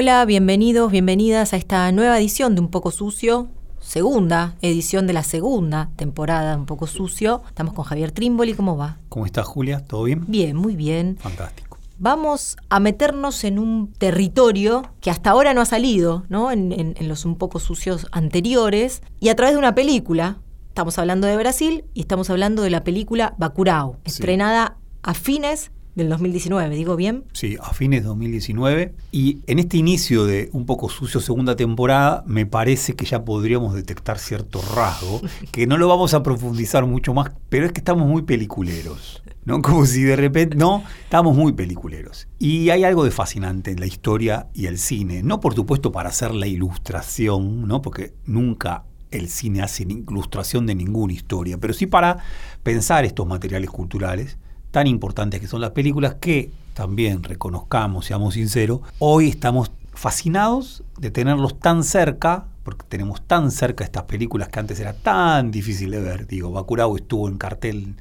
Hola, bienvenidos, bienvenidas a esta nueva edición de Un poco sucio, segunda edición de la segunda temporada de Un poco sucio. Estamos con Javier Trimboli, ¿cómo va? ¿Cómo estás, Julia? ¿Todo bien? Bien, muy bien. Fantástico. Vamos a meternos en un territorio que hasta ahora no ha salido, ¿no? En, en- en los un poco sucios anteriores y a través de una película. Estamos hablando de Brasil y estamos hablando de la película Bacurau, Sí. estrenada a fines del 2019, ¿digo bien? Sí, a fines de 2019. Y en este inicio de Un poco sucio segunda temporada, me parece que ya podríamos detectar cierto rasgo, que no lo vamos a profundizar mucho más, pero es que estamos muy peliculeros. ¿no? Como si de repente, no, estamos muy peliculeros. Y hay algo de fascinante en la historia y el cine. No, por supuesto, para hacer la ilustración, ¿no? porque nunca el cine hace ilustración de ninguna historia, pero sí para pensar estos materiales culturales tan importantes que son las películas que también reconozcamos, seamos sinceros, hoy estamos fascinados de tenerlos tan cerca, porque tenemos tan cerca estas películas que antes era tan difícil de ver. Digo, Bacurau estuvo en cartel en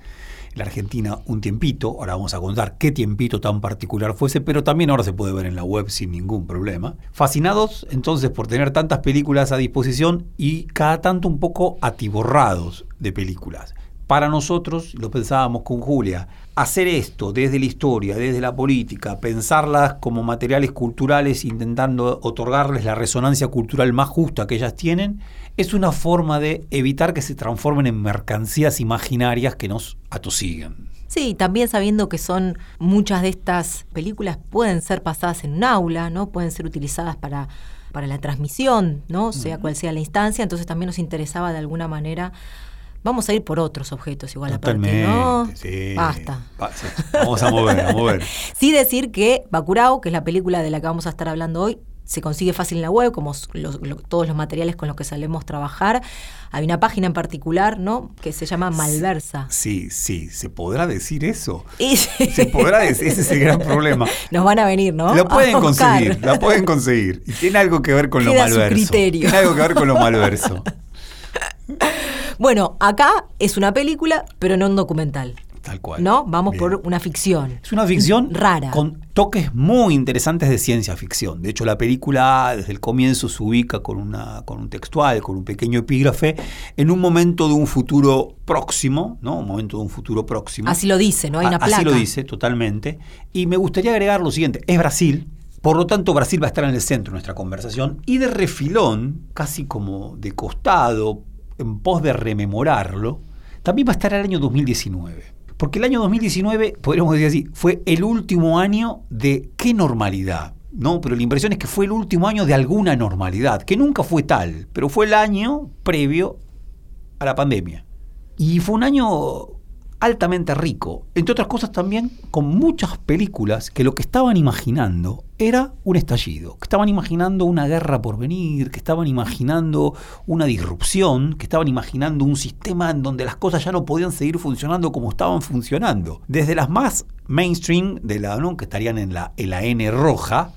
la Argentina un tiempito, ahora vamos a contar qué tiempito tan particular fuese, pero también ahora se puede ver en la web sin ningún problema. Fascinados entonces por tener tantas películas a disposición y cada tanto un poco atiborrados de películas. Para nosotros, lo pensábamos con Julia, hacer esto desde la historia, desde la política, pensarlas como materiales culturales, intentando otorgarles la resonancia cultural más justa que ellas tienen, es una forma de evitar que se transformen en mercancías imaginarias que nos atosiguen. Sí, también sabiendo que son muchas de estas películas pueden ser pasadas en un aula, ¿no? Pueden ser utilizadas para, para la transmisión, ¿no? Sea cual sea la instancia, entonces también nos interesaba de alguna manera. Vamos a ir por otros objetos igual aparte, ¿no? sí. Basta. Sí. Vamos a mover, a mover. Sí decir que Bacurau, que es la película de la que vamos a estar hablando hoy, se consigue fácil en la web, como los- lo- todos los materiales con los que solemos trabajar. Hay una página en particular, ¿no? Que se llama Malversa. Sí, sí, ¿se podrá decir eso? Y Se podrá decir, ese es el gran problema. nos van a venir, ¿no? Lo pueden conseguir, la pueden conseguir. Y tiene algo que ver con lo Queda su malverso. criterio. Tiene algo que ver con lo malverso. Bueno, acá es una película, pero no un documental. Tal cual. ¿No? Vamos Bien. por una ficción. Es una ficción Rara. con toques muy interesantes de ciencia ficción. De hecho, la película desde el comienzo se ubica con, una, con un textual, con un pequeño epígrafe, en un momento de un futuro próximo, ¿no? Un momento de un futuro próximo. Así lo dice, ¿no? Hay una A- Así placa. lo dice, totalmente. Y me gustaría agregar lo siguiente: es Brasil. Por lo tanto, Brasil va a estar en el centro de nuestra conversación y de refilón, casi como de costado, en pos de rememorarlo, también va a estar el año 2019. Porque el año 2019, podríamos decir así, fue el último año de qué normalidad. No, pero la impresión es que fue el último año de alguna normalidad, que nunca fue tal, pero fue el año previo a la pandemia. Y fue un año altamente rico, entre otras cosas también con muchas películas que lo que estaban imaginando era un estallido, que estaban imaginando una guerra por venir, que estaban imaginando una disrupción, que estaban imaginando un sistema en donde las cosas ya no podían seguir funcionando como estaban funcionando. Desde las más mainstream de la ¿no? que estarían en la, en la N roja,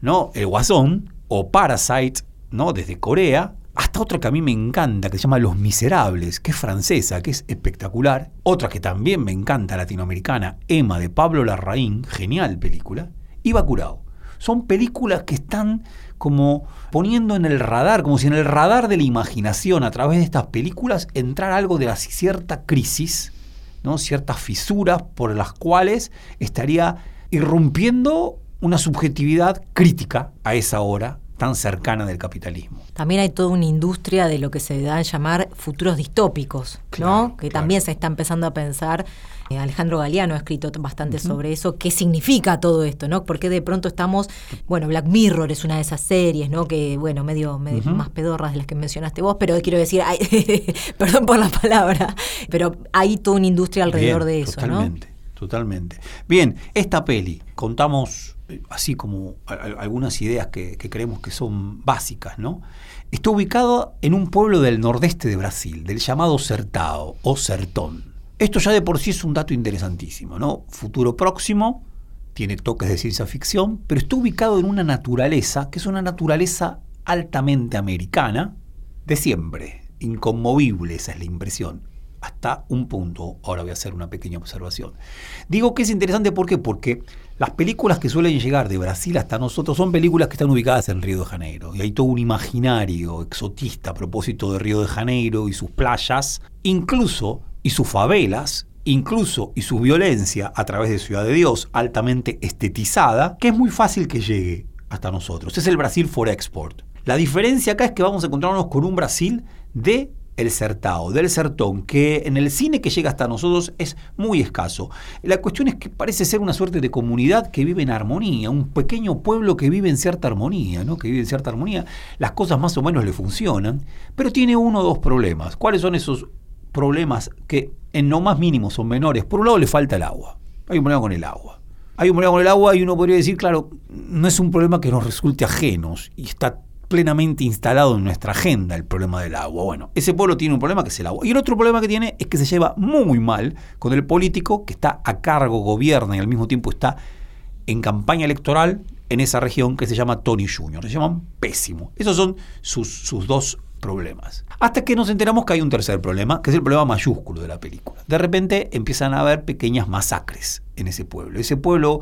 ¿no? El Guasón o Parasite, ¿no? Desde Corea, hasta otra que a mí me encanta, que se llama Los Miserables, que es francesa, que es espectacular. Otra que también me encanta, latinoamericana, Emma de Pablo Larraín, genial película. Y Bacurau. Son películas que están como poniendo en el radar, como si en el radar de la imaginación, a través de estas películas, entrara algo de la cierta crisis, ¿no? ciertas fisuras por las cuales estaría irrumpiendo una subjetividad crítica a esa hora tan cercana del capitalismo. También hay toda una industria de lo que se da a llamar futuros distópicos, Claro, ¿no? Que claro. también se está empezando a pensar. Eh, Alejandro Galeano ha escrito bastante sobre eso, qué significa todo esto, ¿no? Porque de pronto estamos, bueno, Black Mirror es una de esas series, ¿no? Que, bueno, medio, medio más pedorras de las que mencionaste vos, pero quiero decir, hay- perdón por la palabra, pero hay toda una industria alrededor Bien, de eso, totalmente, Totalmente. Bien, esta peli, contamos así como algunas ideas que, que creemos que son básicas, ¿no? Está ubicado en un pueblo del nordeste de Brasil, del llamado Sertao o Sertón. Esto ya de por sí es un dato interesantísimo, ¿no? Futuro próximo, tiene toques de ciencia ficción, pero está ubicado en una naturaleza que es una naturaleza altamente americana de siempre, inconmovible, esa es la impresión. Hasta un punto, ahora voy a hacer una pequeña observación. Digo que es interesante ¿por qué? porque las películas que suelen llegar de Brasil hasta nosotros son películas que están ubicadas en Río de Janeiro. Y hay todo un imaginario exotista a propósito de Río de Janeiro y sus playas, incluso y sus favelas, incluso y su violencia a través de Ciudad de Dios, altamente estetizada, que es muy fácil que llegue hasta nosotros. Es el Brasil for Export. La diferencia acá es que vamos a encontrarnos con un Brasil de el Sertao, del Sertón, que en el cine que llega hasta nosotros es muy escaso. La cuestión es que parece ser una suerte de comunidad que vive en armonía, un pequeño pueblo que vive en cierta armonía, ¿no? Que vive en cierta armonía, las cosas más o menos le funcionan, pero tiene uno o dos problemas. ¿Cuáles son esos problemas que en no más mínimo son menores? Por un lado le falta el agua. Hay un problema con el agua. Hay un problema con el agua y uno podría decir, claro, no es un problema que nos resulte ajenos y está plenamente instalado en nuestra agenda el problema del agua. Bueno, ese pueblo tiene un problema que es el agua. Y el otro problema que tiene es que se lleva muy mal con el político que está a cargo, gobierna y al mismo tiempo está en campaña electoral en esa región que se llama Tony Jr. Se llaman pésimo. Esos son sus, sus dos problemas. Hasta que nos enteramos que hay un tercer problema, que es el problema mayúsculo de la película. De repente empiezan a haber pequeñas masacres en ese pueblo. Ese pueblo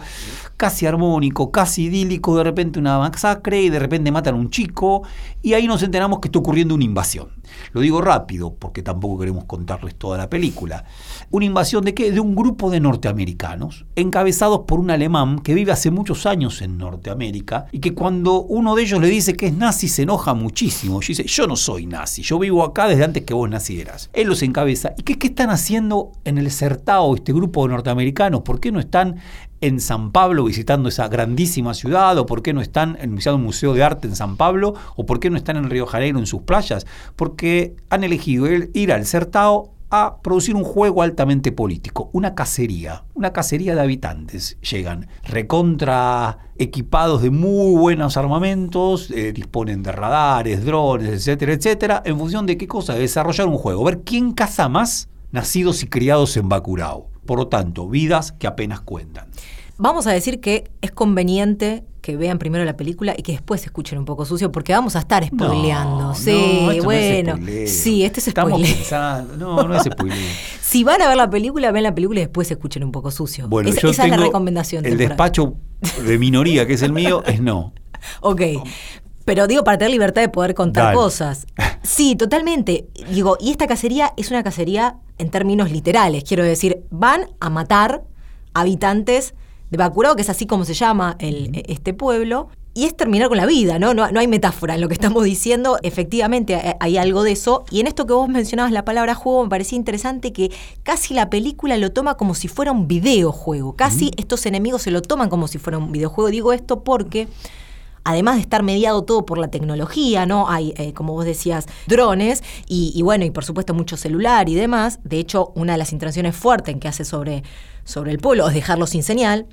casi armónico, casi idílico, de repente una masacre y de repente matan a un chico y ahí nos enteramos que está ocurriendo una invasión. Lo digo rápido porque tampoco queremos contarles toda la película. ¿Una invasión de qué? De un grupo de norteamericanos, encabezados por un alemán que vive hace muchos años en Norteamérica y que cuando uno de ellos le dice que es nazi se enoja muchísimo. Y dice, yo no soy nazi, yo vivo acá desde antes que vos nacieras. Él los encabeza. ¿Y qué, qué están haciendo en el Sertao este grupo de norteamericanos? ¿Por no están en San Pablo visitando esa grandísima ciudad? ¿O por qué no están en un museo de arte en San Pablo? ¿O por qué no están en Río Janeiro en sus playas? Porque han elegido ir- al Sertao a producir un juego altamente político, una cacería, una cacería de habitantes. Llegan recontra equipados de muy buenos armamentos, eh, disponen de radares, drones, etcétera, etcétera, en función de qué cosa, de desarrollar un juego, ver quién caza más nacidos y criados en Bacurao. Por lo tanto, vidas que apenas cuentan. Vamos a decir que es conveniente que vean primero la película y que después escuchen un poco sucio, porque vamos a estar spoileando. No, sí, no, esto no es bueno. spoileo. sí, este es Estamos spoiler. pensando, no, no es spoiler. Si van a ver la película, ven la película y después escuchen un poco sucio. Bueno, Esa- yo esa es la recomendación. El temporal. despacho de minoría, que es el mío, es no. Ok. Pero digo, para tener libertad de poder contar Dale. cosas. Sí, totalmente. Digo, y esta cacería es una cacería en términos literales. Quiero decir, van a matar habitantes de Bacurao, que es así como se llama el, este pueblo. Y es terminar con la vida, ¿no? ¿no? No hay metáfora en lo que estamos diciendo. Efectivamente, hay- hay algo de eso. Y en esto que vos mencionabas, la palabra juego, me parecía interesante que casi la película lo toma como si fuera un videojuego. Casi estos enemigos se lo toman como si fuera un videojuego. Digo esto porque además de estar mediado todo por la tecnología, ¿no? Hay, eh, como vos decías, drones y, y bueno, y por supuesto mucho celular y demás. De hecho, una de las intervenciones fuertes en que hace sobre, sobre el pueblo es dejarlo sin señal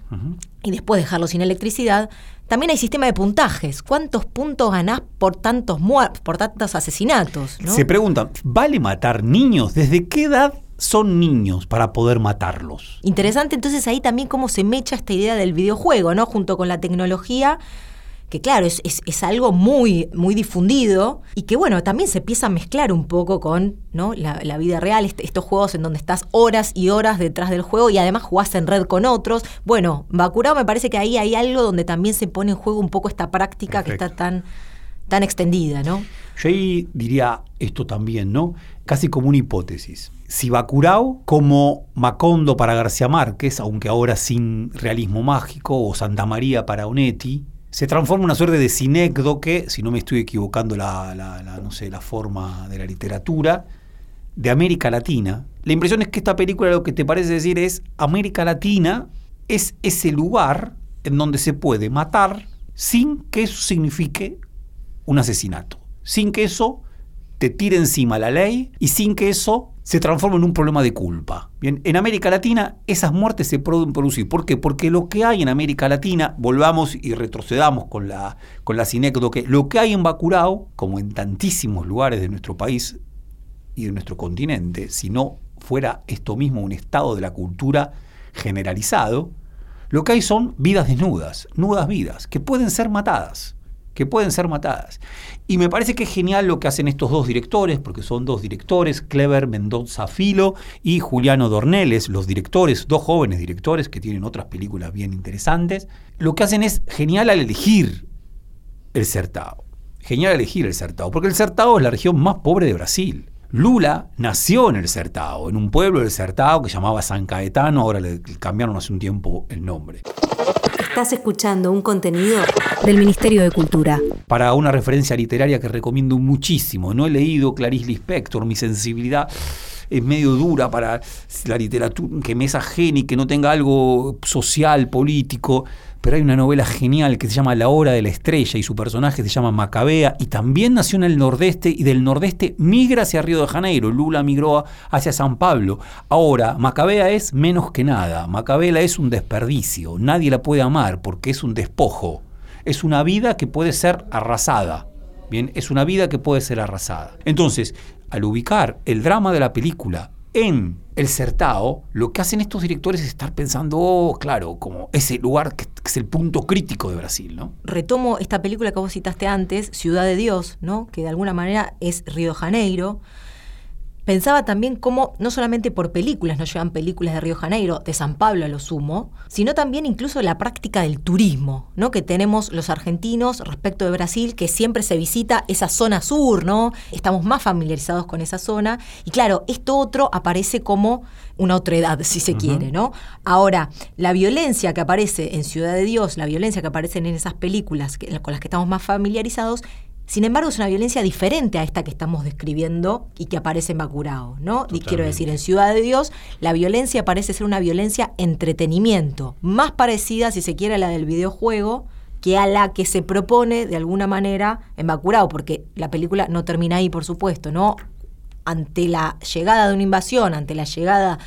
y después dejarlo sin electricidad. También hay sistema de puntajes. ¿Cuántos puntos ganás por tantos muertos, por tantos asesinatos? ¿no? Se preguntan, ¿vale matar niños? ¿Desde qué edad son niños para poder matarlos? Interesante entonces ahí también cómo se mecha esta idea del videojuego, ¿no? Junto con la tecnología, que claro, es, es- es algo muy, muy difundido y que bueno, también se empieza a mezclar un poco con ¿no? la, la vida real, este- estos juegos en donde estás horas y horas detrás del juego y además jugás en red con otros. Bueno, Bacurao me parece que ahí hay algo donde también se pone en juego un poco esta práctica que está tan, tan extendida, ¿no? Yo ahí diría esto también, ¿no? Casi como una hipótesis. Si Bacurao, como Macondo para García Márquez, aunque ahora sin realismo mágico, o Santa María para Onetti, se transforma en una suerte de sinécdoque, si no me estoy equivocando la, no sé, la forma de la literatura, de América Latina. La impresión es que esta película lo que te parece decir es América Latina es ese lugar en donde se puede matar sin que eso signifique un asesinato, sin que eso te tire encima la ley y sin que eso se transforme en un problema de culpa. Bien, en América Latina esas muertes se pueden producir. ¿Por qué? Porque lo que hay en América Latina, volvamos y retrocedamos con la, con la que lo que hay en Bacurao, como en tantísimos lugares de nuestro país y de nuestro continente, si no fuera esto mismo un estado de la cultura generalizado, lo que hay son vidas desnudas, nudas vidas, que pueden ser matadas, que pueden ser matadas. Y me parece que es genial lo que hacen estos dos directores, porque son dos directores, Clever Mendoza Filo y Juliano Dorneles, los directores, dos jóvenes directores que tienen otras películas bien interesantes. Lo que hacen es genial al elegir el Certao. Genial elegir el Certao, porque el Certao es la región más pobre de Brasil. Lula nació en el Certao, en un pueblo del Certao que llamaba San Caetano, ahora le cambiaron hace un tiempo el nombre. Estás escuchando un contenido del Ministerio de Cultura. Para una referencia literaria que recomiendo muchísimo, no he leído Clarice Lispector, mi sensibilidad es medio dura para la literatura, que me es ajena y que no tenga algo social, político pero hay una novela genial que se llama La Hora de la Estrella y su personaje se llama Macabea y también nació en el nordeste y del nordeste migra hacia Río de Janeiro. Lula migró hacia San Pablo. Ahora, Macabea es menos que nada. Macabea es un desperdicio. Nadie la puede amar porque es un despojo. Es una vida que puede ser arrasada. Bien, es una vida que puede ser arrasada. Entonces, al ubicar el drama de la película en el Certao, lo que hacen estos directores es estar pensando, oh, claro, como ese lugar que, es el punto crítico de Brasil, ¿no? Retomo esta película que vos citaste antes, Ciudad de Dios, ¿no? Que de alguna manera es Río Janeiro, Pensaba también cómo no solamente por películas nos llevan películas de Río Janeiro, de San Pablo a lo sumo, sino también incluso la práctica del turismo, ¿no? Que tenemos los argentinos respecto de Brasil, que siempre se visita esa zona sur, ¿no? Estamos más familiarizados con esa zona. Y claro, esto otro aparece como una otra edad, si se quiere, ¿no? Ahora, la violencia que aparece en Ciudad de Dios, la violencia que aparece en esas películas con las que estamos más familiarizados, sin embargo, es una violencia diferente a esta que estamos describiendo y que aparece en Bacurao, ¿no? Y quiero decir, en Ciudad de Dios, la violencia parece ser una violencia entretenimiento, más parecida, si se quiere, a la del videojuego que a la que se propone de alguna manera en Bacurao, porque la película no termina ahí, por supuesto, ¿no? Ante la llegada de una invasión, ante la llegada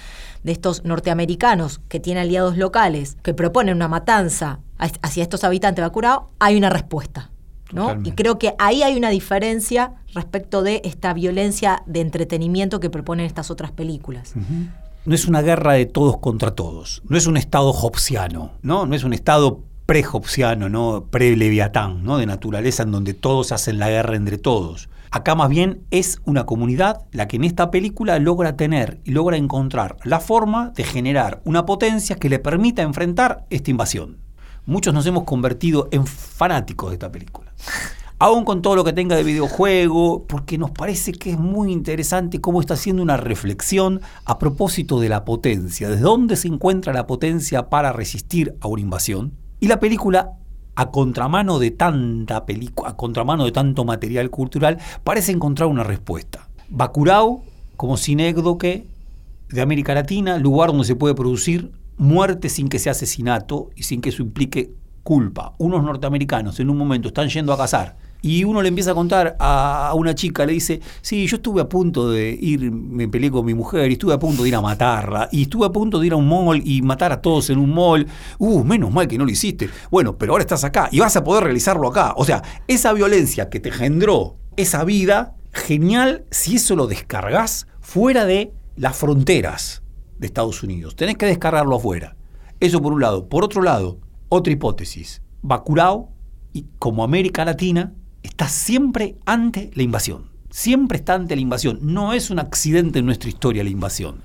de estos norteamericanos que tienen aliados locales, que proponen una matanza hacia estos habitantes de Bacurao, hay una respuesta y creo que ahí hay una diferencia respecto de esta violencia de entretenimiento que proponen estas otras películas. No es una guerra de todos contra todos, no es un estado hobbesiano, ¿no? No es un estado pre-hobbesiano, ¿no? pre-leviatán, ¿no? de naturaleza en donde todos hacen la guerra entre todos. Acá más bien es una comunidad la que en esta película logra tener y logra encontrar la forma de generar una potencia que le permita enfrentar esta invasión muchos nos hemos convertido en fanáticos de esta película. Aún con todo lo que tenga de videojuego, porque nos parece que es muy interesante cómo está haciendo una reflexión a propósito de la potencia, de dónde se encuentra la potencia para resistir a una invasión. Y la película, a contramano de tanta película, a contramano de tanto material cultural, parece encontrar una respuesta. Bacurao, como sinécdoque de América Latina, lugar donde se puede producir muerte sin que sea asesinato y sin que eso implique culpa. Unos norteamericanos en un momento están yendo a cazar y uno le empieza a contar a una chica, le dice, sí, yo estuve a punto de ir, me peleé con mi mujer y estuve a punto de ir a matarla y estuve a punto de ir a un mall y matar a todos en un mall. Uh, menos mal que no lo hiciste. Bueno, pero ahora estás acá y vas a poder realizarlo acá. O sea, esa violencia que te generó esa vida, genial si eso lo descargas fuera de las fronteras de Estados Unidos. Tenés que descargarlo afuera. Eso por un lado. Por otro lado, otra hipótesis. Bacurao, y como América Latina, está siempre ante la invasión. Siempre está ante la invasión. No es un accidente en nuestra historia la invasión.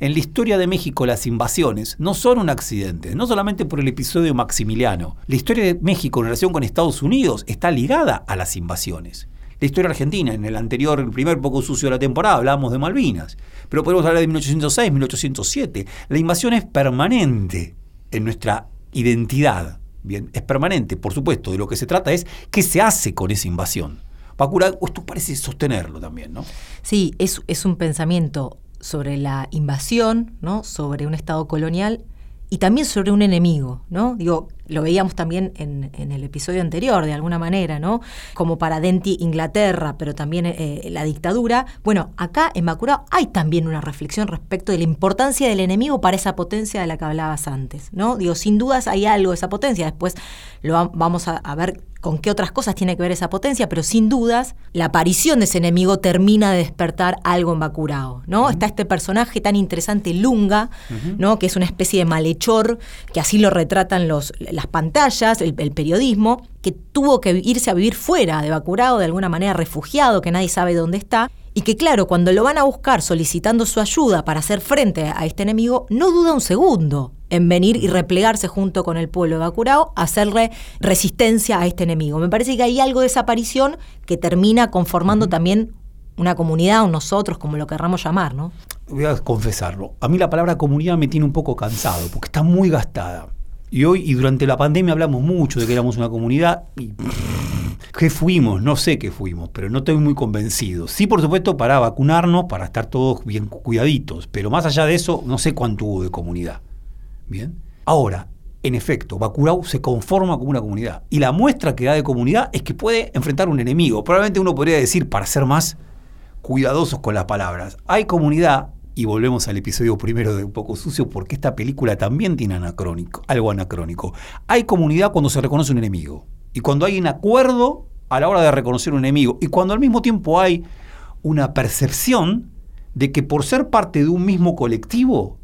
En la historia de México las invasiones no son un accidente, no solamente por el episodio Maximiliano. La historia de México en relación con Estados Unidos está ligada a las invasiones. La historia argentina, en el anterior, el primer poco sucio de la temporada, hablábamos de Malvinas pero podemos hablar de 1806, 1807. La invasión es permanente en nuestra identidad Bien, es permanente, por supuesto. De lo que se trata es qué se hace con esa invasión. Bacurau, esto parece sostenerlo también, ¿no? Sí, es, es un pensamiento sobre la invasión, ¿no? sobre un Estado colonial y también sobre un enemigo, ¿no? Digo, lo veíamos también en, el episodio anterior, de alguna manera, ¿no? Como para Denti Inglaterra, pero también eh, la dictadura. Bueno, acá en Bacurao hay también una reflexión respecto de la importancia del enemigo para esa potencia de la que hablabas antes, ¿no? Digo, sin dudas hay algo de esa potencia, después lo vamos a, a ver con qué otras cosas tiene que ver esa potencia, pero sin dudas la aparición de ese enemigo termina de despertar algo en Bacurao, ¿no? Está este personaje tan interesante, Lunga, ¿no? Que es una especie de malhechor, que así lo retratan los, las pantallas, el, periodismo, que tuvo que irse a vivir fuera de Bacurao, de alguna manera refugiado, que nadie sabe dónde está, y que claro, cuando lo van a buscar solicitando su ayuda para hacer frente a este enemigo, no duda un segundo en venir y replegarse junto con el pueblo de Bacurao, hacerle resistencia a este enemigo. Me parece que hay algo de esa aparición que termina conformando también una comunidad, o nosotros, como lo querramos llamar, ¿no? Voy a confesarlo. A mí la palabra comunidad me tiene un poco cansado, porque está muy gastada. Y hoy y durante la pandemia hablamos mucho de que éramos una comunidad y ¿Qué fuimos? No sé qué fuimos, pero no estoy muy convencido. Sí, por supuesto, para vacunarnos, para estar todos bien cuidaditos, pero más allá de eso, no sé cuánto hubo de comunidad. Bien. Ahora, en efecto, Bacurau se conforma como una comunidad. Y la muestra que da de comunidad es que puede enfrentar un enemigo. Probablemente uno podría decir, para ser más cuidadosos con las palabras, hay comunidad, y volvemos al episodio primero de Un poco sucio, porque esta película también tiene anacrónico, algo anacrónico. Hay comunidad cuando se reconoce un enemigo. Y cuando hay un acuerdo a la hora de reconocer un enemigo. Y cuando al mismo tiempo hay una percepción de que por ser parte de un mismo colectivo,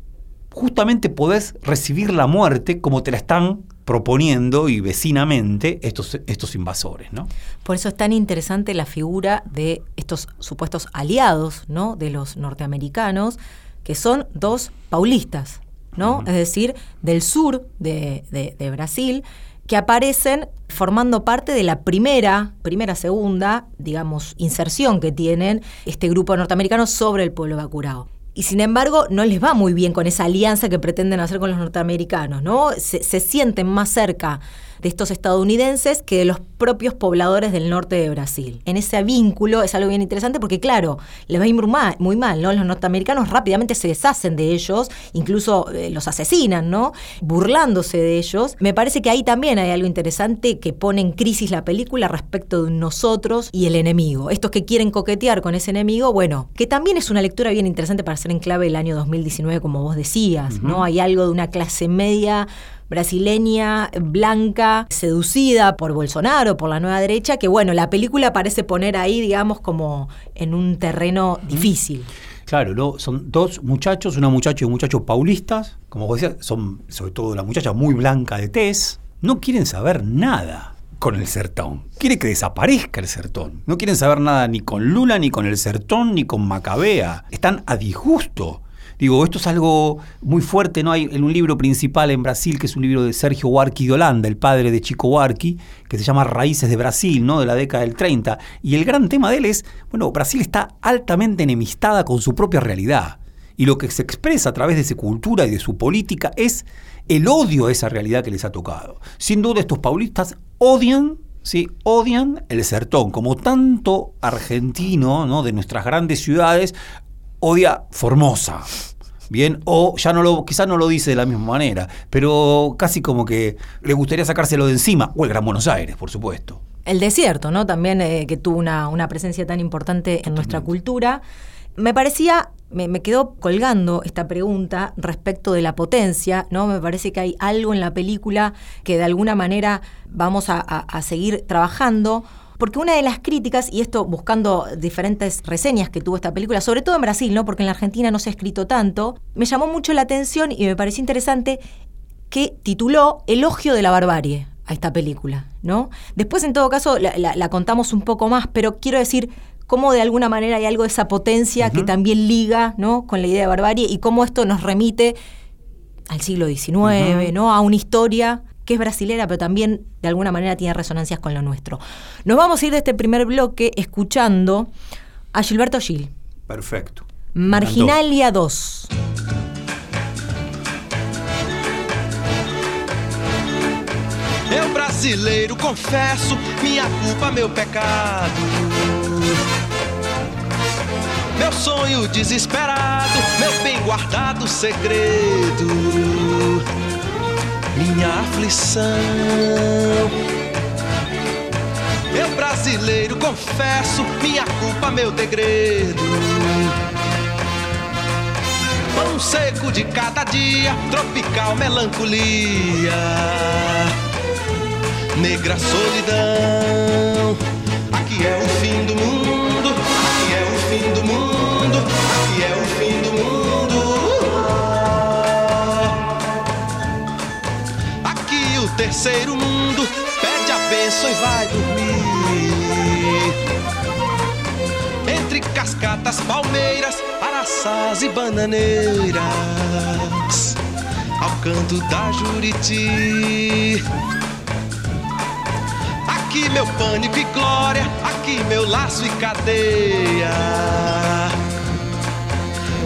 justamente podés recibir la muerte como te la están proponiendo y vecinamente estos, estos invasores. ¿no? Por eso es tan interesante la figura de estos supuestos aliados ¿no? de los norteamericanos, que son dos paulistas, ¿no? es decir, del sur de, de Brasil, que aparecen formando parte de la primera, primera, segunda, digamos, inserción que tienen este grupo norteamericano sobre el pueblo Bacurao y sin embargo no les va muy bien con esa alianza que pretenden hacer con los norteamericanos, ¿no? Se, se, sienten más cerca de estos estadounidenses que de los propios pobladores del norte de Brasil. En ese vínculo es algo bien interesante porque, claro, les va a ir muy mal, ¿no? Los norteamericanos rápidamente se deshacen de ellos, incluso eh, los asesinan, ¿no? Burlándose de ellos. Me parece que ahí también hay algo interesante que pone en crisis la película respecto de nosotros y el enemigo. Estos que quieren coquetear con ese enemigo, bueno, que también es una lectura bien interesante para hacer en clave el año 2019, como vos decías, ¿no? Hay algo de una clase media brasileña, blanca, seducida por Bolsonaro, por la nueva derecha, que bueno, la película parece poner ahí, digamos, como en un terreno difícil. Claro, ¿no? son dos muchachos, una muchacha y un muchacho paulistas, como vos decías, son sobre todo la muchacha muy blanca de tez, no quieren saber nada con el sertón. Quiere que desaparezca el sertón. No quieren saber nada ni con Lula, ni con el sertón, ni con Macabea. Están a disgusto Digo, esto es algo muy fuerte, ¿no? Hay en un libro principal en Brasil, que es un libro de Sergio Huarqui de Holanda, el padre de Chico Huarqui, que se llama Raíces de Brasil, ¿no? De la década del 30. Y el gran tema de él es, bueno, Brasil está altamente enemistada con su propia realidad. Y lo que se expresa a través de su cultura y de su política es el odio a esa realidad que les ha tocado. Sin duda estos paulistas odian ¿sí? odian el sertón, como tanto argentino ¿no? de nuestras grandes ciudades odia Formosa. Bien, o ya no lo, quizás no lo dice de la misma manera, pero casi como que le gustaría sacárselo de encima, o el Gran Buenos Aires, por supuesto. El desierto, ¿no? También eh, que tuvo una, una, presencia tan importante en nuestra cultura. Me parecía, me, quedó colgando esta pregunta respecto de la potencia, ¿no? Me parece que hay algo en la película que de alguna manera vamos a seguir trabajando porque una de las críticas, y esto buscando diferentes reseñas que tuvo esta película, sobre todo en Brasil, ¿no? Porque en la Argentina no se ha escrito tanto, me llamó mucho la atención y me pareció interesante que tituló Elogio de la barbarie a esta película, ¿no? Después, en todo caso, la, contamos un poco más, pero quiero decir cómo de alguna manera hay algo de esa potencia que también liga, ¿no? Con la idea de barbarie y cómo esto nos remite al siglo XIX, ¿no? A una historia que es brasilera, pero también de alguna manera tiene resonancias con lo nuestro. Nos vamos a ir de este primer bloque escuchando a Gilberto Gil. Perfecto. Marginalia 2. Eu brasileiro confesso minha culpa, meu pecado. Meu sonho desesperado, meu bem guardado segredo, minha aflição. Eu brasileiro confesso minha culpa, meu degredo. Pão seco de cada dia, tropical melancolia, negra solidão. Aqui é o fim do mundo, terceiro mundo pede a e vai dormir. Entre cascatas, palmeiras, araçás e bananeiras, ao canto da Juriti. Aqui meu pânico e glória, aqui meu laço e cadeia.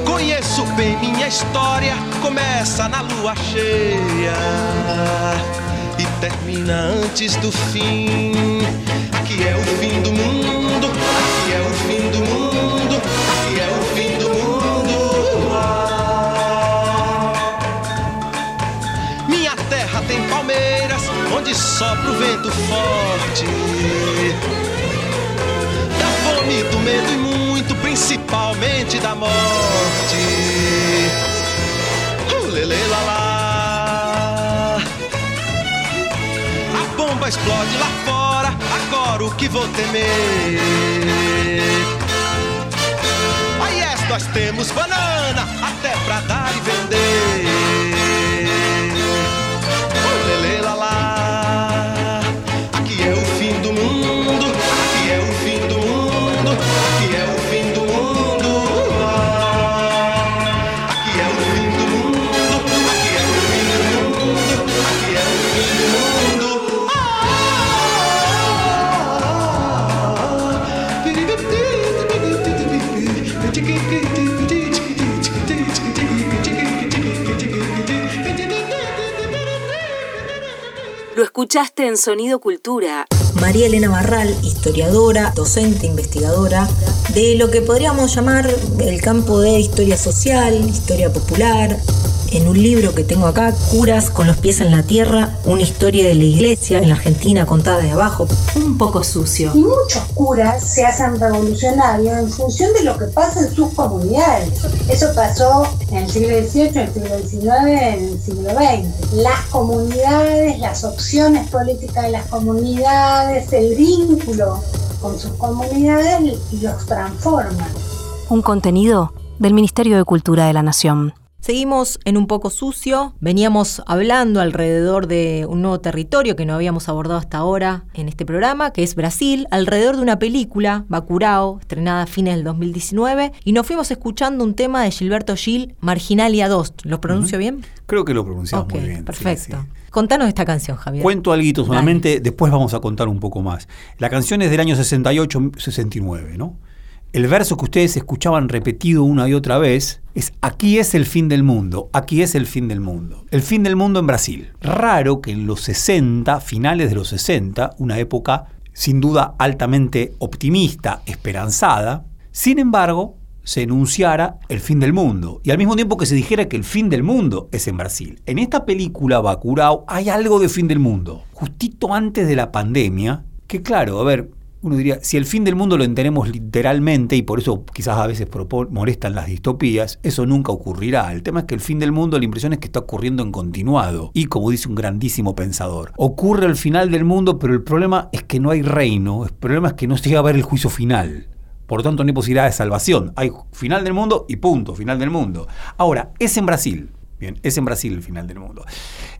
Conheço bem minha história, começa na lua cheia termina antes do fim. Aqui é o fim do mundo, aqui é o fim do mundo, aqui é o fim do mundo. Minha terra tem palmeiras, onde sopra o vento forte. Da fome, do medo e muito, principalmente da morte. Uh, lele, lá, bomba explode lá fora, agora o que vou temer? Aí yes, nós temos banana até pra dar e vender. Lo escuchaste en Sonido Cultura. María Elena Barral, historiadora, docente, investigadora de lo que podríamos llamar el campo de historia social, historia popular. En un libro que tengo acá, Curas con los pies en la tierra, una historia de la iglesia en la Argentina contada de abajo. Un poco sucio. Y muchos curas se hacen revolucionarios en función de lo que pasa en sus comunidades. Eso pasó en el siglo XVIII, en el siglo XIX, en el siglo XX. Las comunidades, las opciones políticas de las comunidades, el vínculo con sus comunidades los transforman. Un contenido del Ministerio de Cultura de la Nación. Seguimos en un poco sucio, veníamos hablando alrededor de un nuevo territorio que no habíamos abordado hasta ahora en este programa, que es Brasil, alrededor de una película, Bacurao, estrenada a fines del 2019, y nos fuimos escuchando un tema de Gilberto Gil, Marginalia 2. ¿Lo pronuncio bien? Creo que lo pronunciamos muy bien. perfecto. sí. Contanos esta canción, Javier. Cuento algo Dale. solamente, después vamos a contar un poco más. La canción es del año 68-69, ¿no? El verso que ustedes escuchaban repetido una y otra vez es aquí es el fin del mundo, aquí es el fin del mundo. El fin del mundo en Brasil. Raro que en los 60, finales de los 60, una época sin duda altamente optimista, esperanzada, sin embargo, se enunciara el fin del mundo y al mismo tiempo que se dijera que el fin del mundo es en Brasil. En esta película Bacurao hay algo de fin del mundo, justito antes de la pandemia, que claro, a ver, uno diría, si el fin del mundo lo entendemos literalmente y por eso quizás a veces molestan las distopías, eso nunca ocurrirá. El tema es que el fin del mundo, la impresión es que está ocurriendo en continuado. Y como dice un grandísimo pensador, ocurre el final del mundo, pero el problema es que no hay reino, el problema es que no se llega a ver el juicio final. Por lo tanto, no hay posibilidad de salvación. Hay final del mundo y punto, final del mundo. Ahora, es en Brasil. Bien, es en Brasil el final del mundo.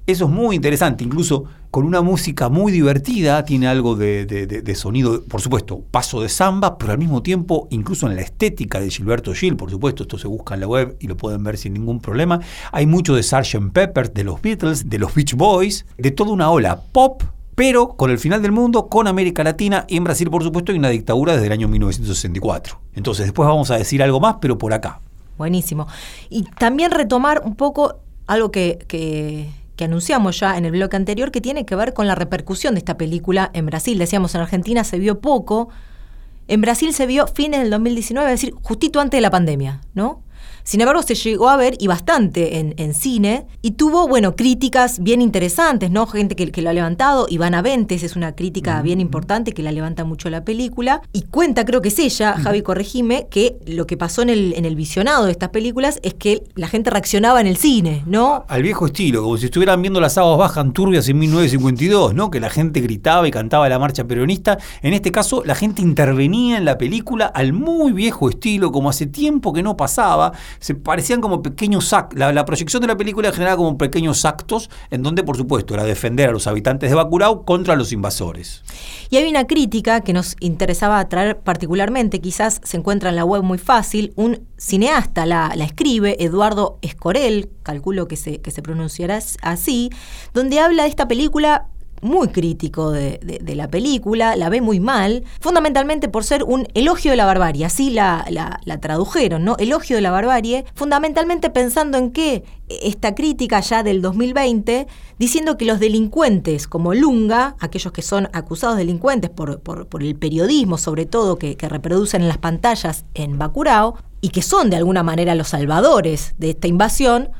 Eso es muy interesante, incluso con una música muy divertida, tiene algo de, de- sonido, por supuesto, paso de samba, pero al mismo tiempo, incluso en la estética de Gilberto Gil, por supuesto, esto se busca en la web y lo pueden ver sin ningún problema. Hay mucho de Sgt. Pepper, de los Beatles, de los Beach Boys, de toda una ola pop, pero con el final del mundo, con América Latina y en Brasil, por supuesto, hay una dictadura desde el año 1964. Entonces, después vamos a decir algo más, pero por acá. Buenísimo. Y también retomar un poco algo que, que- que anunciamos ya en el bloque anterior que tiene que ver con la repercusión de esta película en Brasil. Decíamos, en Argentina se vio poco, en Brasil se vio fines del 2019, es decir, justito antes de la pandemia, ¿no? Sin embargo, se llegó a ver y bastante en, cine y tuvo, bueno, críticas bien interesantes, ¿no? Gente que, lo ha levantado. Ivana Ventes es una crítica bien importante que la levanta mucho la película. Y cuenta, creo que es ella, Javi Corregime, que lo que pasó en el, en el visionado de estas películas es que la gente reaccionaba en el cine, ¿no? Al viejo estilo, como si estuvieran viendo las aguas bajan turbias en 1952, ¿no? Que la gente gritaba y cantaba la marcha peronista. En este caso, la gente intervenía en la película al muy viejo estilo, como hace tiempo que no pasaba se parecían como pequeños actos. La, proyección de la película generaba como pequeños actos en donde, por supuesto, era defender a los habitantes de Bacurau contra los invasores. Y hay una crítica que nos interesaba traer particularmente, quizás se encuentra en la web muy fácil, un cineasta la, escribe, Eduardo Escorel, calculo que se, que se pronunciará así, donde habla de esta película muy crítico de, la película, la ve muy mal, fundamentalmente por ser un elogio de la barbarie, así la, la, tradujeron, ¿no? Elogio de la barbarie, fundamentalmente pensando en que esta crítica ya del 2020, diciendo que los delincuentes como Lunga, aquellos que son acusados delincuentes por, por, el periodismo sobre todo que, que reproducen en las pantallas en Bacurao, y que son de alguna manera los salvadores de esta invasión,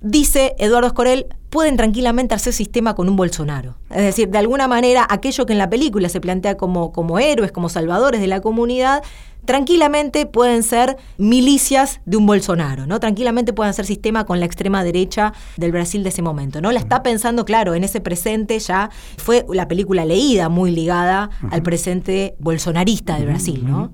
dice Eduardo Escorel, pueden tranquilamente hacer sistema con un Bolsonaro. Es decir, de alguna manera, aquello que en la película se plantea como, como héroes, como salvadores de la comunidad, tranquilamente pueden ser milicias de un Bolsonaro, ¿no? Tranquilamente pueden hacer sistema con la extrema derecha del Brasil de ese momento, ¿no? La está pensando, claro, en ese presente ya fue la película leída muy ligada al presente bolsonarista del Brasil, ¿no?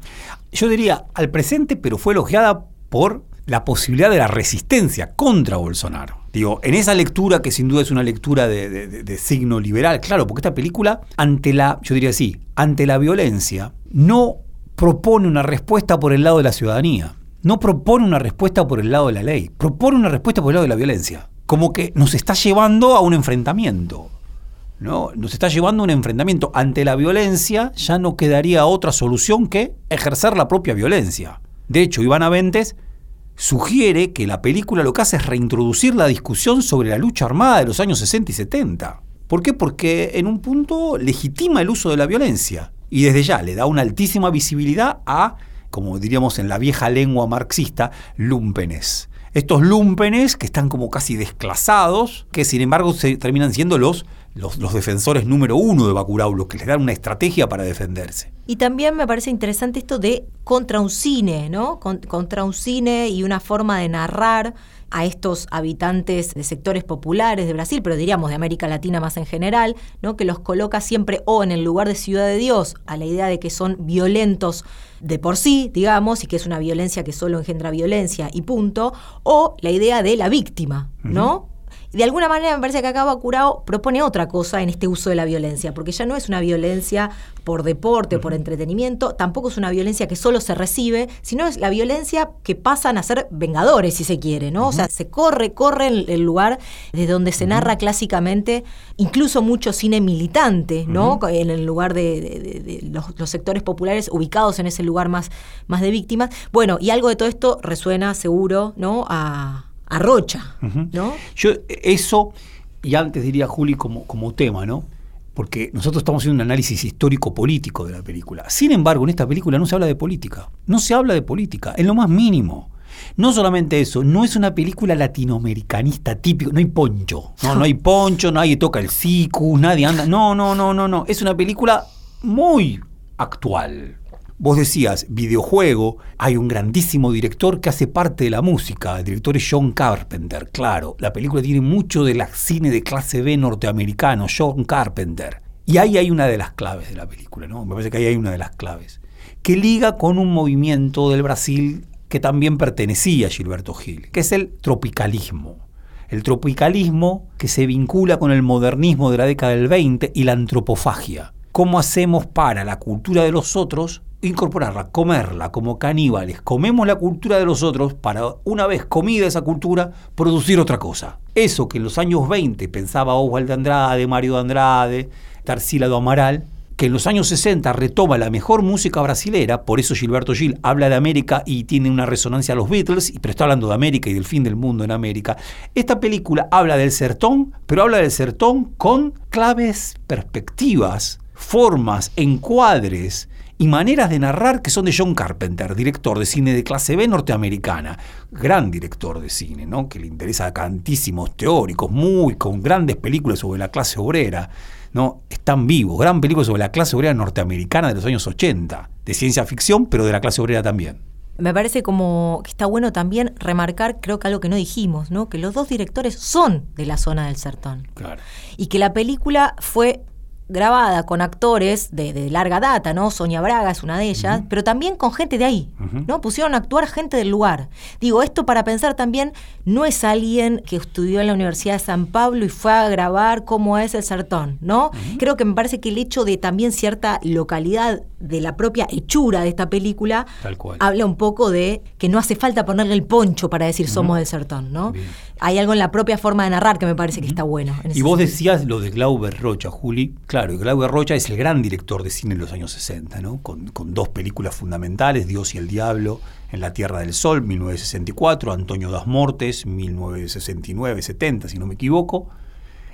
Yo diría al presente, pero fue elogiada por la posibilidad de la resistencia contra Bolsonaro. Digo, en esa lectura, que sin duda es una lectura de, signo liberal, claro, porque esta película, ante la, yo diría así, ante la violencia, no propone una respuesta por el lado de la ciudadanía, no propone una respuesta por el lado de la ley, propone una respuesta por el lado de la violencia. Como que nos está llevando a un enfrentamiento. ¿no? Nos está llevando a un enfrentamiento. Ante la violencia ya no quedaría otra solución que ejercer la propia violencia. De hecho, Iván Aventes sugiere que la película lo que hace es reintroducir la discusión sobre la lucha armada de los años 60 y 70. ¿Por qué? Porque en un punto legitima el uso de la violencia y desde ya le da una altísima visibilidad a, como diríamos en la vieja lengua marxista, lumpenes. Estos lumpenes que están como casi desclasados, que sin embargo se terminan siendo los los, defensores número uno de Bacurau, los que les dan una estrategia para defenderse. Y también me parece interesante esto de contra un cine, ¿no? contra un cine y una forma de narrar a estos habitantes de sectores populares de Brasil, pero diríamos de América Latina más en general, ¿no? que los coloca siempre o en el lugar de Ciudad de Dios, a la idea de que son violentos de por sí, digamos, y que es una violencia que solo engendra violencia y punto, o la idea de la víctima, ¿no? De alguna manera me parece que acá Bacurao propone otra cosa en este uso de la violencia, porque ya no es una violencia por deporte o por entretenimiento, tampoco es una violencia que solo se recibe, sino es la violencia que pasan a ser vengadores, si se quiere, ¿no? O sea, se corre, corre el, el lugar de donde se narra clásicamente, incluso mucho cine militante, ¿no? En el lugar de, los, los, sectores populares ubicados en ese lugar más, más de víctimas. Bueno, y algo de todo esto resuena seguro, ¿no? A arrocha, ¿no? Yo eso, y antes diría Juli como, como tema, ¿no? Porque nosotros estamos haciendo un análisis histórico-político de la película. Sin embargo, en esta película no se habla de política. No se habla de política, en lo más mínimo. No solamente eso, no es una película latinoamericanista típico, no hay poncho, no, no hay poncho, nadie toca el sicu, nadie anda, no, no, no, no, no, es una película muy actual, Vos decías, videojuego, hay un grandísimo director que hace parte de la música, el director es John Carpenter, claro, la película tiene mucho de la cine de clase B norteamericano, John Carpenter. Y ahí hay una de las claves de la película, ¿no? Me parece que ahí hay una de las claves, que liga con un movimiento del Brasil que también pertenecía a Gilberto Gil, que es el tropicalismo. El tropicalismo que se vincula con el modernismo de la década del 20 y la antropofagia. ¿Cómo hacemos para la cultura de los otros incorporarla, comerla como caníbales. Comemos la cultura de los otros para, una vez comida esa cultura, producir otra cosa. Eso que en los años 20 pensaba Oswald de Andrade, Mario de Andrade, Tarsila do Amaral, que en los años 60 retoma la mejor música brasilera, por eso Gilberto Gil habla de América y tiene una resonancia a los Beatles, pero está hablando de América y del fin del mundo en América. Esta película habla del sertón, pero habla del sertón con claves, perspectivas, formas, encuadres y maneras de narrar que son de John Carpenter, director de cine de clase B norteamericana, gran director de cine, ¿no? que le interesa a tantísimos teóricos, muy con grandes películas sobre la clase obrera. ¿no? Están vivos, gran película sobre la clase obrera norteamericana de los años 80, de ciencia ficción, pero de la clase obrera también. Me parece como que está bueno también remarcar, creo que algo que no dijimos, ¿no? Que los dos directores son de la zona del Sertón. Claro. Y que la película fue grabada con actores de, de, larga data, ¿no? Sonia Braga es una de ellas, pero también con gente de ahí, ¿no? Pusieron a actuar gente del lugar. Digo, esto para pensar también, no es alguien que estudió en la Universidad de San Pablo y fue a grabar cómo es el sertón, ¿no? Creo que me parece que el hecho de también cierta localidad de la propia hechura de esta película Tal cual. habla un poco de que no hace falta ponerle el poncho para decir somos del sertón, ¿no? Bien. Hay algo en la propia forma de narrar que me parece que está bueno. Y vos sentido. decías lo de Glauber Rocha, Juli. Claro, Glauber Rocha es el gran director de cine en los años 60, ¿no? Con, con dos películas fundamentales, Dios y el Diablo, en la Tierra del Sol, 1964, Antonio das Mortes, 1969-70, si no me equivoco.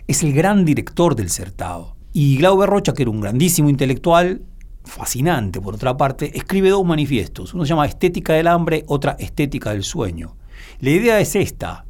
Es el gran director del Certado. Y Glauber Rocha, que era un grandísimo intelectual, fascinante por otra parte, escribe dos manifiestos. Uno se llama Estética del Hambre, otra Estética del Sueño. La idea es esta.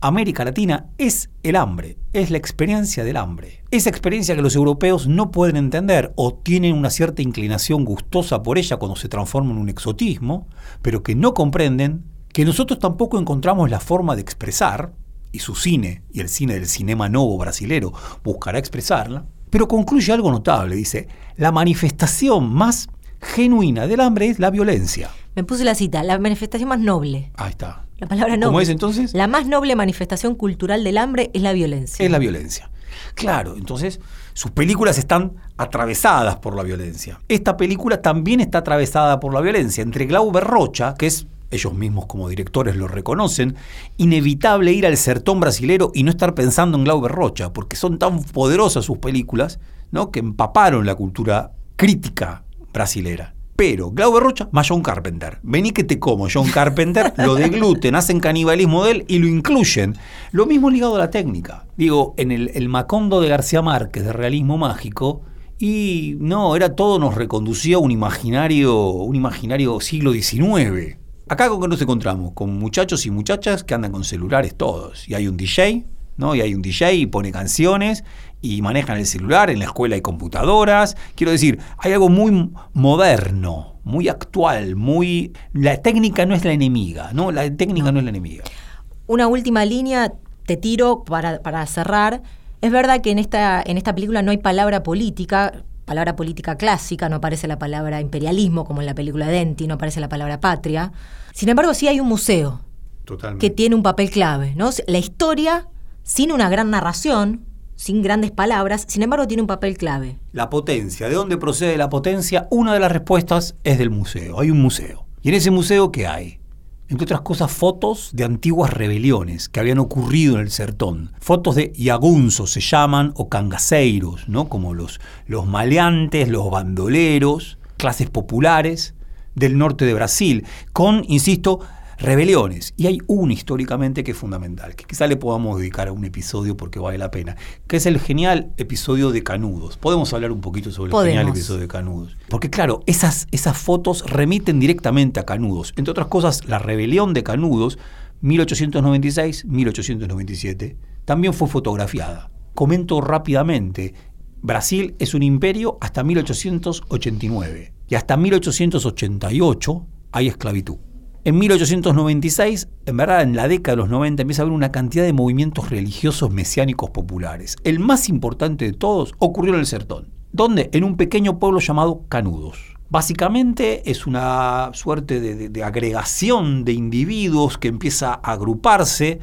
América Latina es el hambre, es la experiencia del hambre. Esa experiencia que los europeos no pueden entender o tienen una cierta inclinación gustosa por ella cuando se transforma en un exotismo, pero que no comprenden que nosotros tampoco encontramos la forma de expresar, y su cine y el cine del cinema novo brasilero buscará expresarla, pero concluye algo notable, dice, la manifestación más genuina del hambre es la violencia. Me puse la cita, la manifestación más noble. Ahí está. La palabra noble. ¿Cómo es entonces? La más noble manifestación cultural del hambre es la violencia. Es la violencia. Claro, entonces sus películas están atravesadas por la violencia. Esta película también está atravesada por la violencia. Entre Glauber Rocha, que es, ellos mismos como directores lo reconocen, inevitable ir al sertón brasilero y no estar pensando en Glauber Rocha, porque son tan poderosas sus películas, ¿no? que empaparon la cultura crítica brasilera. Pero Glauber Rocha más John Carpenter. Vení que te como, John Carpenter, lo degluten, hacen canibalismo de él y lo incluyen. Lo mismo ligado a la técnica. Digo, en el, el Macondo de García Márquez, de realismo mágico, y no, era todo, nos reconducía a un imaginario, un imaginario siglo XIX. Acá con que nos encontramos, con muchachos y muchachas que andan con celulares todos. Y hay un DJ, ¿no? Y hay un DJ y pone canciones y manejan el celular, en la escuela hay computadoras. Quiero decir, hay algo muy moderno, muy actual, muy... La técnica no es la enemiga, ¿no? La técnica no, es la enemiga. Una última línea, te tiro para, para cerrar. Es verdad que en esta, en esta película no hay palabra política, palabra política clásica, no aparece la palabra imperialismo como en la película Denti, no aparece la palabra patria. Sin embargo, sí hay un museo Totalmente. que tiene un papel clave, ¿no? La historia, sin una gran narración, sin grandes palabras, sin embargo tiene un papel clave. La potencia, ¿de dónde procede la potencia? Una de las respuestas es del museo. Hay un museo. ¿Y en ese museo qué hay? Entre otras cosas, fotos de antiguas rebeliones que habían ocurrido en el sertón. Fotos de yagunzos se llaman, o cangaceiros, ¿no? Como los, los maleantes, los bandoleros, clases populares del norte de Brasil, con, insisto, rebeliones. Y hay una históricamente que es fundamental, que quizá le podamos dedicar a un episodio porque vale la pena, que es el genial episodio de Canudos. Podemos hablar un poquito sobre el genial episodio de Canudos. Porque claro, esas, esas fotos remiten directamente a Canudos. Entre otras cosas, la rebelión de Canudos, 1896-1897, también fue fotografiada. Comento rápidamente. Brasil es un imperio hasta 1889 y hasta 1888 hay esclavitud. En 1896, en verdad en la década de los 90, empieza a haber una cantidad de movimientos religiosos mesiánicos populares. El más importante de todos ocurrió en el Sertón, donde en un pequeño pueblo llamado Canudos. Básicamente es una suerte de agregación de individuos que empieza a agruparse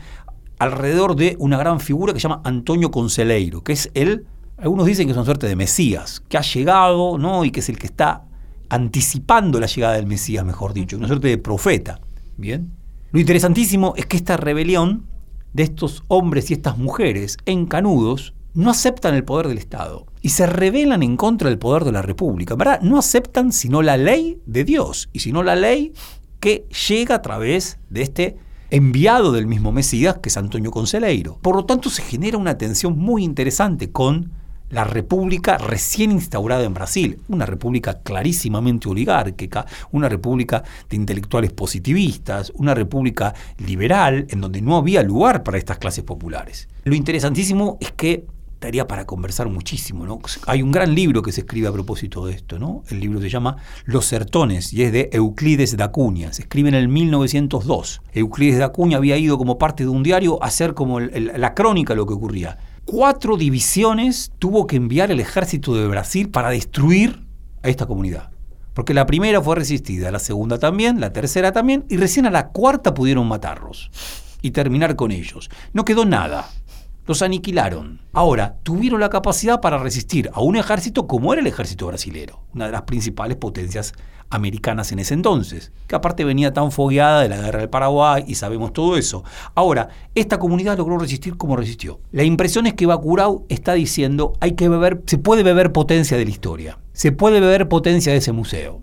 alrededor de una gran figura que se llama Antonio Conceleiro, que es el, algunos dicen que es una suerte de Mesías, que ha llegado, ¿no? Y que es el que está anticipando la llegada del Mesías, mejor dicho, una suerte de profeta. Bien. Lo interesantísimo es que esta rebelión de estos hombres y estas mujeres en Canudos no aceptan el poder del Estado y se rebelan en contra del poder de la República. ¿Verdad? No aceptan sino la ley de Dios y sino la ley que llega a través de este enviado del mismo Mesías, que es Antonio Conceleiro. Por lo tanto, se genera una tensión muy interesante con la república recién instaurada en Brasil, una república clarísimamente oligárquica, una república de intelectuales positivistas, una república liberal en donde no había lugar para estas clases populares. Lo interesantísimo es que daría para conversar muchísimo, ¿no? Hay un gran libro que se escribe a propósito de esto, ¿no? El libro se llama Los Sertones y es de Euclides de Acuña. Se escribe en el 1902. Euclides de Acuña había ido como parte de un diario a hacer como la crónica de lo que ocurría cuatro divisiones tuvo que enviar el ejército de Brasil para destruir a esta comunidad. Porque la primera fue resistida, la segunda también, la tercera también, y recién a la cuarta pudieron matarlos y terminar con ellos. No quedó nada. Los aniquilaron. Ahora, tuvieron la capacidad para resistir a un ejército como era el ejército brasilero, una de las principales potencias americanas en ese entonces, que aparte venía tan fogueada de la guerra del Paraguay y sabemos todo eso. Ahora, esta comunidad logró resistir como resistió. La impresión es que Bacurau está diciendo, hay que beber, se puede beber potencia de la historia, se puede beber potencia de ese museo.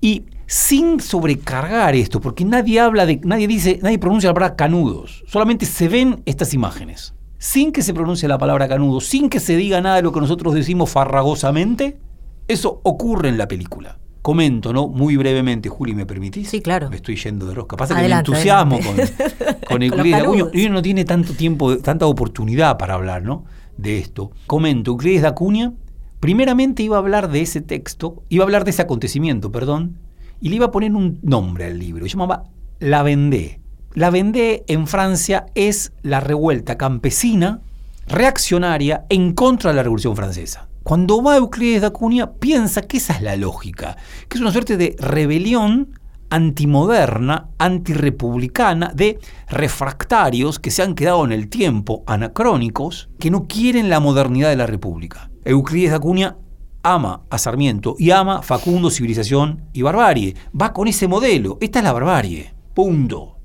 Y sin sobrecargar esto, porque nadie habla de, nadie dice, nadie pronuncia la palabra canudos, solamente se ven estas imágenes. Sin que se pronuncie la palabra canudo, sin que se diga nada de lo que nosotros decimos farragosamente, eso ocurre en la película comento, ¿no? Muy brevemente, Juli, ¿me permitís? Sí, claro. Me estoy yendo de rosca. Pasa que me entusiasmo con, con Euclides de Acuña. Y uno no tiene tanto tiempo, tanta oportunidad para hablar, ¿no? De esto. Comento, Euclides de Acuña, primeramente iba a hablar de ese texto, iba a hablar de ese acontecimiento, perdón, y le iba a poner un nombre al libro. Se llamaba La Vendée. La Vendée en Francia es la revuelta campesina reaccionaria en contra de la Revolución Francesa. Cuando va Euclides de Acuña, piensa que esa es la lógica, que es una suerte de rebelión antimoderna, antirepublicana, de refractarios que se han quedado en el tiempo, anacrónicos, que no quieren la modernidad de la República. Euclides de Acuña ama a Sarmiento y ama Facundo, civilización y barbarie. Va con ese modelo. Esta es la barbarie. Punto.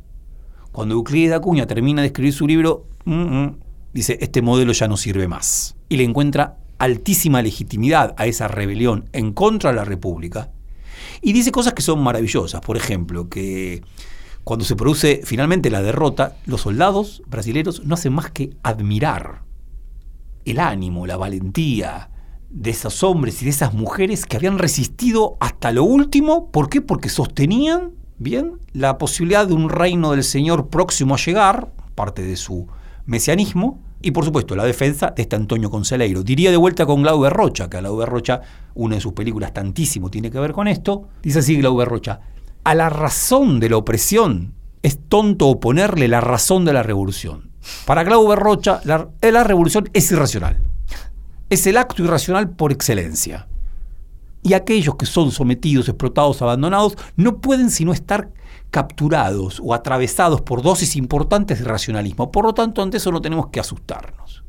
Cuando Euclides de Acuña termina de escribir su libro, mm, mm, dice, este modelo ya no sirve más. Y le encuentra altísima legitimidad a esa rebelión en contra de la República y dice cosas que son maravillosas. Por ejemplo, que cuando se produce finalmente la derrota, los soldados brasileños no hacen más que admirar el ánimo, la valentía de esos hombres y de esas mujeres que habían resistido hasta lo último. ¿Por qué? Porque sostenían, bien, la posibilidad de un reino del Señor próximo a llegar, parte de su mesianismo, y por supuesto, la defensa de este Antonio Conceleiro. Diría de vuelta con Glauber Rocha, que a Glauber Rocha, una de sus películas tantísimo tiene que ver con esto. Dice así Glauber Rocha, a la razón de la opresión es tonto oponerle la razón de la revolución. Para Glauber Rocha, la, la revolución es irracional. Es el acto irracional por excelencia. Y aquellos que son sometidos, explotados, abandonados, no pueden sino estar capturados o atravesados por dosis importantes de racionalismo. Por lo tanto, ante eso no tenemos que asustarnos.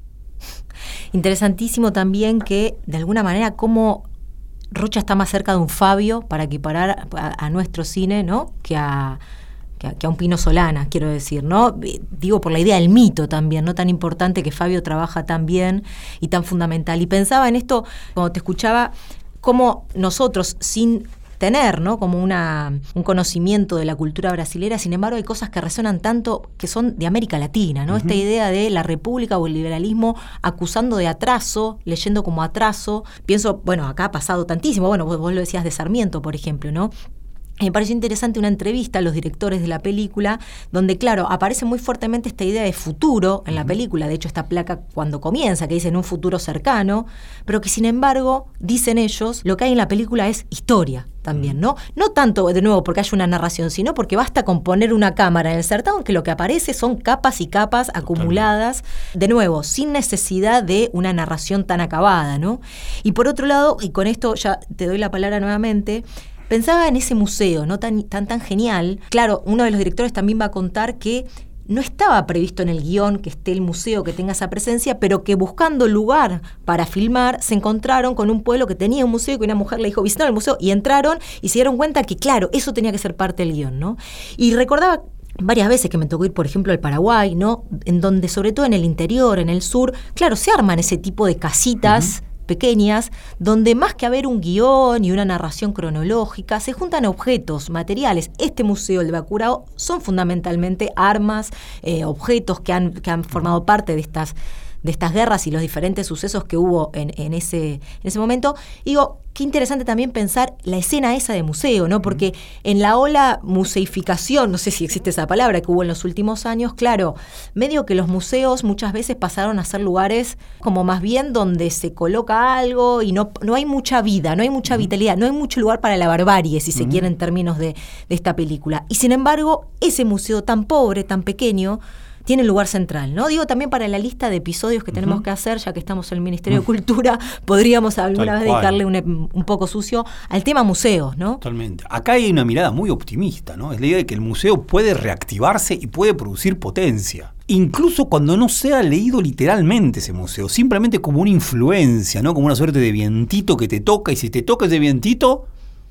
Interesantísimo también que, de alguna manera, como Rocha está más cerca de un Fabio para equiparar a, nuestro cine, ¿no? Que a, que a, un Pino Solana, quiero decir, ¿no? Digo por la idea del mito también, ¿no? Tan importante que Fabio trabaja tan bien y tan fundamental. Y pensaba en esto, cuando te escuchaba, cómo nosotros, sin tener, ¿no? Como una, un conocimiento de la cultura brasilera, sin embargo hay cosas que resuenan tanto que son de América Latina, ¿no? Esta idea de la república o el liberalismo acusando de atraso, leyendo como atraso. Pienso, bueno, acá ha pasado tantísimo, bueno, vos, vos lo decías de Sarmiento, por ejemplo, ¿no? Me pareció interesante una entrevista a los directores de la película, donde, claro, aparece muy fuertemente esta idea de futuro en la película. De hecho, esta placa cuando comienza, que dice en un futuro cercano, pero que sin embargo, dicen ellos, lo que hay en la película es historia también, ¿no? No tanto, de nuevo, porque hay una narración, sino porque basta con poner una cámara en el certamen, que lo que aparece son capas y capas acumuladas, de nuevo, sin necesidad de una narración tan acabada, ¿no? Y por otro lado, y con esto ya te doy la palabra nuevamente, Pensaba en ese museo, ¿no? Tan, tan, tan genial. Claro, uno de los directores también va a contar que no estaba previsto en el guion que esté el museo, que tenga esa presencia, pero que buscando lugar para filmar, se encontraron con un pueblo que tenía un museo y que una mujer le dijo, visitaron el museo y entraron y se dieron cuenta que, claro, eso tenía que ser parte del guion, ¿no? Y recordaba varias veces que me tocó ir, por ejemplo, al Paraguay, ¿no? En donde, sobre todo en el interior, en el sur, claro, se arman ese tipo de casitas pequeñas, donde más que haber un guion y una narración cronológica, se juntan objetos, materiales. Este museo, el de Bacurao, son fundamentalmente armas, eh, objetos que han, que han formado parte de estas de estas guerras y los diferentes sucesos que hubo en, en, ese, en ese momento. Y digo, qué interesante también pensar la escena esa de museo, ¿no? Porque en la ola museificación, no sé si existe esa palabra que hubo en los últimos años, claro, medio que los museos muchas veces pasaron a ser lugares como más bien donde se coloca algo y no, no hay mucha vida, no hay mucha vitalidad, no hay mucho lugar para la barbarie, si se quiere, en términos de, de esta película. Y sin embargo, ese museo tan pobre, tan pequeño, tiene lugar central, ¿no? Digo también para la lista de episodios que tenemos que hacer, ya que estamos en el Ministerio de Cultura, podríamos alguna vez dedicarle un, un, poco sucio al tema museos, ¿no? Totalmente. Acá hay una mirada muy optimista, ¿no? Es la idea de que el museo puede reactivarse y puede producir potencia. Incluso cuando no sea leído literalmente ese museo, simplemente como una influencia, ¿no? Como una suerte de vientito que te toca y si te toca ese vientito,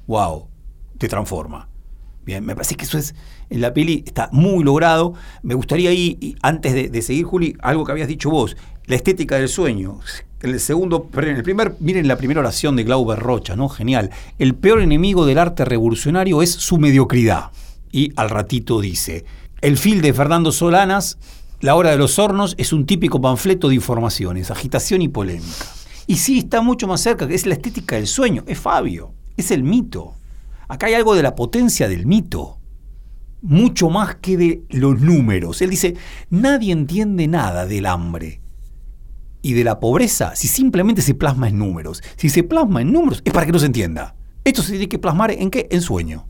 wow, te transforma. Bien, me parece que eso es, en la peli está muy logrado. Me gustaría ahí, antes de, seguir, Juli, algo que habías dicho vos, la estética del sueño. El segundo, el primer, miren la primera oración de Glauber Rocha, ¿no? Genial. El peor enemigo del arte revolucionario es su mediocridad. Y al ratito dice, el fil de Fernando Solanas, La hora de los hornos, es un típico panfleto de informaciones, agitación y polémica. Y sí, está mucho más cerca, que es la estética del sueño, es Fabio, es el mito. Acá hay algo de la potencia del mito, mucho más que de los números. Él dice, nadie entiende nada del hambre y de la pobreza si simplemente se plasma en números. Si se plasma en números es para que no se entienda. Esto se tiene que plasmar en qué? En sueño.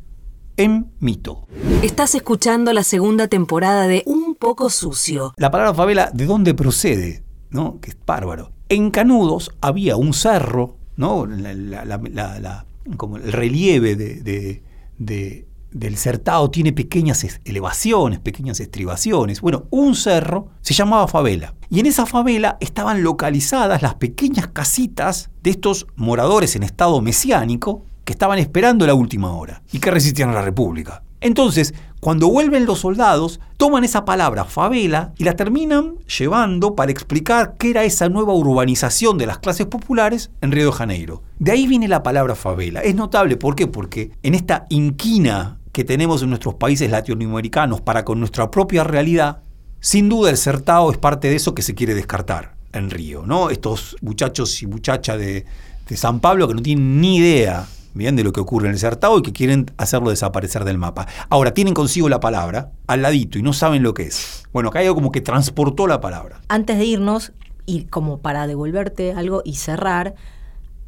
En mito. Estás escuchando la segunda temporada de Un poco sucio. La palabra favela, ¿de dónde procede? ¿No? Que es bárbaro. En Canudos había un cerro, ¿no? La, la, como el relieve de, del certado tiene pequeñas elevaciones, pequeñas estribaciones. Bueno, un cerro se llamaba favela. Y en esa favela estaban localizadas las pequeñas casitas de estos moradores en estado mesiánico que estaban esperando la última hora y que resistían a la República. Entonces, cuando vuelven los soldados, toman esa palabra favela y la terminan llevando para explicar qué era esa nueva urbanización de las clases populares en Río de Janeiro. De ahí viene la palabra favela. Es notable, ¿por qué? Porque en esta inquina que tenemos en nuestros países latinoamericanos para con nuestra propia realidad, sin duda el certao es parte de eso que se quiere descartar en Río, ¿no? Estos muchachos y muchachas de, de San Pablo que no tienen ni idea bien, de lo que ocurre en el Certado y que quieren hacerlo desaparecer del mapa. Ahora, tienen consigo la palabra al ladito y no saben lo que es. Bueno, acá hay algo como que transportó la palabra. Antes de irnos, y como para devolverte algo y cerrar,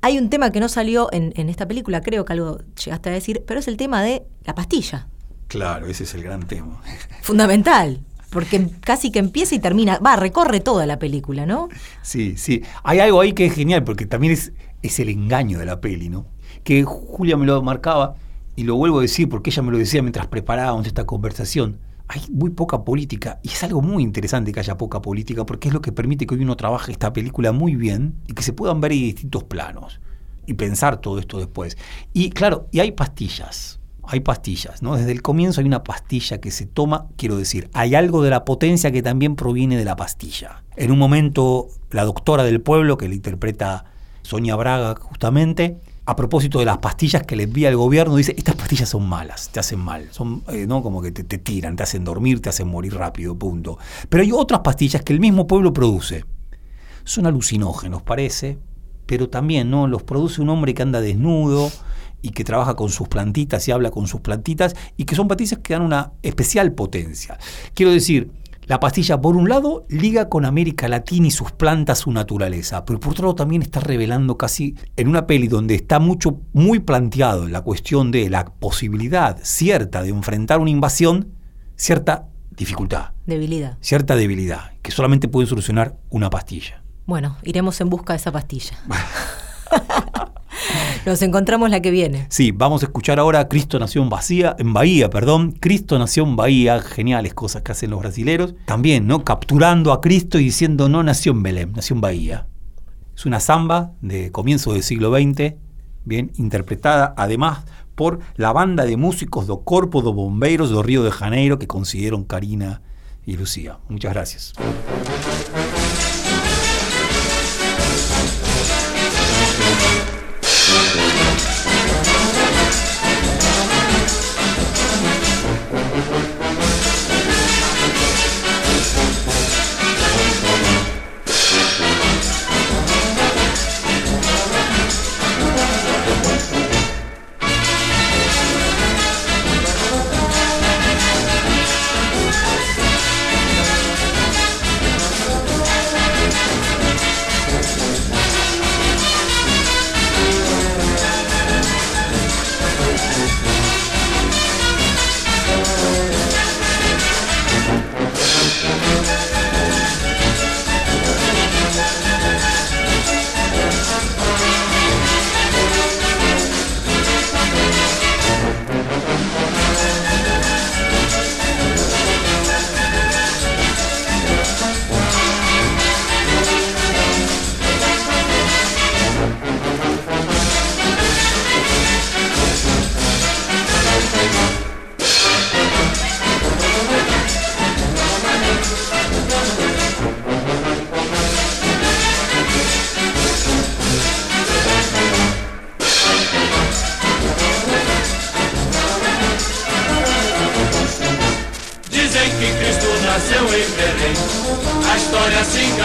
hay un tema que no salió en, en esta película, creo que algo llegaste a decir, pero es el tema de la pastilla. Claro, ese es el gran tema. Fundamental porque casi que empieza y termina, va, recorre toda la película, ¿no? Sí, sí. Hay algo ahí que es genial, porque también es, es el engaño de la peli, ¿no? Que Julia me lo marcaba, y lo vuelvo a decir porque ella me lo decía mientras preparábamos esta conversación, hay muy poca política y es algo muy interesante que haya poca política porque es lo que permite que hoy uno trabaje esta película muy bien y que se puedan ver en distintos planos y pensar todo esto después. Y claro, y hay pastillas, hay pastillas, ¿no? Desde el comienzo hay una pastilla que se toma, quiero decir, hay algo de la potencia que también proviene de la pastilla. En un momento, la doctora del pueblo, que le interpreta Sonia Braga justamente, a propósito de las pastillas que le envía el gobierno, dice, estas pastillas son malas, te hacen mal, son eh, ¿no? como que te, te, tiran, te hacen dormir, te hacen morir rápido, punto. Pero hay otras pastillas que el mismo pueblo produce. Son alucinógenos, parece, pero también ¿no? los produce un hombre que anda desnudo y que trabaja con sus plantitas y habla con sus plantitas y que son pastillas que dan una especial potencia. Quiero decir, la pastilla, por un lado, liga con América Latina y sus plantas, su naturaleza, pero por otro lado también está revelando casi en una peli donde está mucho, muy planteado la cuestión de la posibilidad cierta de enfrentar una invasión, cierta dificultad. Debilidad. Cierta debilidad, que solamente puede solucionar una pastilla. Bueno, iremos en busca de esa pastilla. Nos encontramos la que viene. Sí, vamos a escuchar ahora Cristo nació en, Bahía, en Bahía, perdón. Cristo nació en Bahía, geniales cosas que hacen los brasileros. También, ¿no? Capturando a Cristo y diciendo no nació en Belém, nació en Bahía. Es una samba de comienzo del siglo XX, bien interpretada además por la banda de músicos do Corpo do Bombeiros do Río de Janeiro que consiguieron Karina y Lucía. Muchas gracias.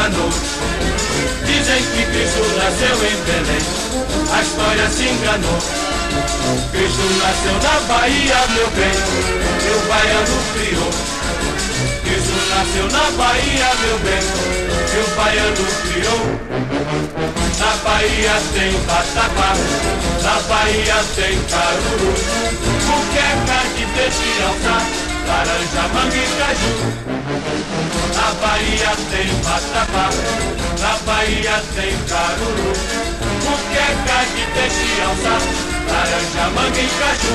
Dizem que Cristo nasceu em Belém, a história se enganou. Cristo nasceu na Bahia, meu bem, o baiano criou. Cristo nasceu na Bahia, meu bem, o baiano criou. Na Bahia tem vatapá, na Bahia tem caruru, muqueca de peixe alçar laranja, manga e caju. Na Bahia tem vatapá, na Bahia tem caruru. Muqueca de peixe alça, laranja, manga e caju.